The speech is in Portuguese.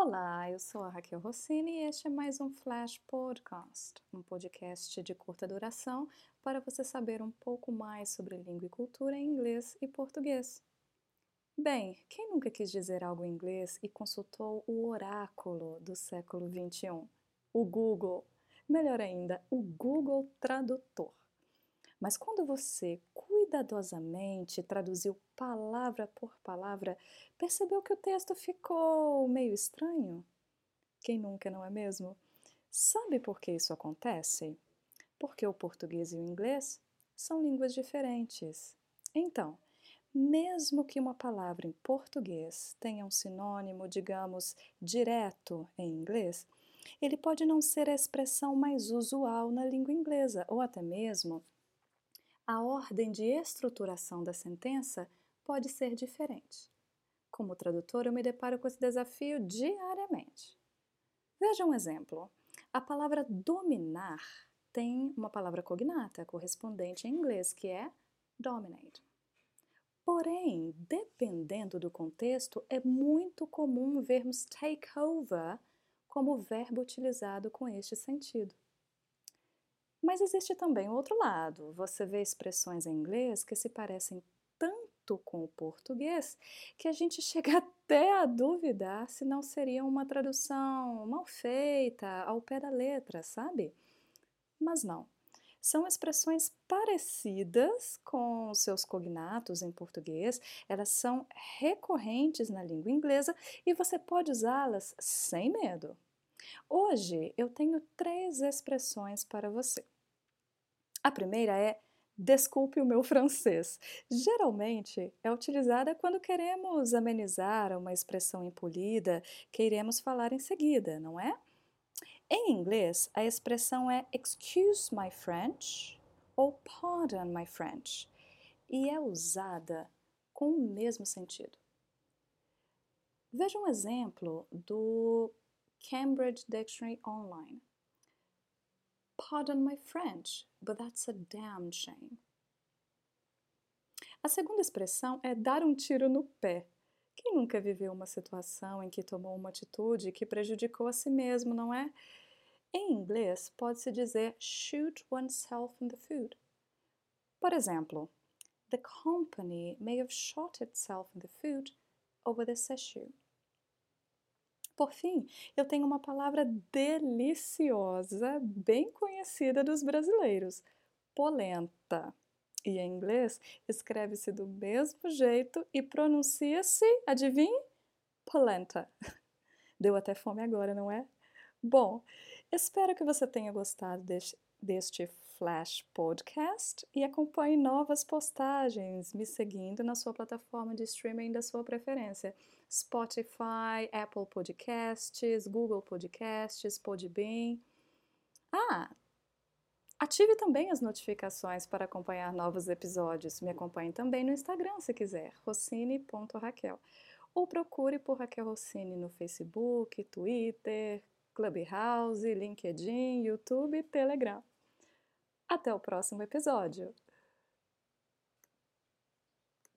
Olá, eu sou a Raquel Rossini e este é mais um Flash Podcast, um podcast de curta duração para você saber um pouco mais sobre língua e cultura em inglês e português. Bem, quem nunca quis dizer algo em inglês e consultou o oráculo do século XXI? O Google. Melhor ainda, o Google Tradutor. Mas quando você cuidadosamente traduziu palavra por palavra, percebeu que o texto ficou meio estranho? Quem nunca, não é mesmo? Sabe por que isso acontece? Porque o português e o inglês são línguas diferentes. Então, mesmo que uma palavra em português tenha um sinônimo, digamos, direto em inglês, ele pode não ser a expressão mais usual na língua inglesa, ou até mesmo a ordem de estruturação da sentença pode ser diferente. Como tradutor, eu me deparo com esse desafio diariamente. Veja um exemplo. A palavra dominar tem uma palavra cognata correspondente em inglês, que é dominate. Porém, dependendo do contexto, é muito comum vermos take over como verbo utilizado com este sentido. Mas existe também o outro lado. Você vê expressões em inglês que se parecem tanto com o português que a gente chega até a duvidar se não seria uma tradução mal feita, ao pé da letra, sabe? Mas não. São expressões parecidas com seus cognatos em português, elas são recorrentes na língua inglesa e você pode usá-las sem medo. Hoje eu tenho três expressões para você. A primeira é desculpe o meu francês. Geralmente é utilizada quando queremos amenizar uma expressão impolida que iremos falar em seguida, não é? Em inglês, a expressão é excuse my French ou pardon my French e é usada com o mesmo sentido. Veja um exemplo do Cambridge Dictionary Online. Pardon my French, but that's a damn shame. A segunda expressão é dar um tiro no pé. Quem nunca viveu uma situação em que tomou uma atitude que prejudicou a si mesmo, não é? Em inglês, pode-se dizer shoot oneself in the foot. Por exemplo, the company may have shot itself in the foot over this issue. Por fim, eu tenho uma palavra deliciosa, bem conhecida dos brasileiros: polenta. E em inglês escreve-se do mesmo jeito e pronuncia-se, adivinhe? Polenta. Deu até fome agora, não é? Bom, espero que você tenha gostado deste, deste Flash Podcast e acompanhe novas postagens me seguindo na sua plataforma de streaming da sua preferência. Spotify, Apple Podcasts, Google Podcasts, Podbean. Ah, ative também as notificações para acompanhar novos episódios. Me acompanhe também no Instagram se quiser, rossini.raquel. Ou procure por Raquel Rossini no Facebook, Twitter, Clubhouse, LinkedIn, YouTube e Telegram. Até o próximo episódio!